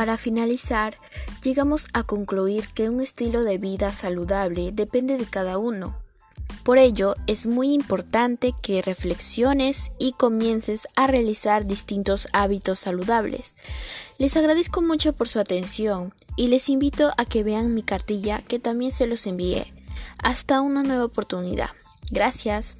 Para finalizar, llegamos a concluir que un estilo de vida saludable depende de cada uno. Por ello, es muy importante que reflexiones y comiences a realizar distintos hábitos saludables. Les agradezco mucho por su atención y les invito a que vean mi cartilla que también se los envié. Hasta una nueva oportunidad. Gracias.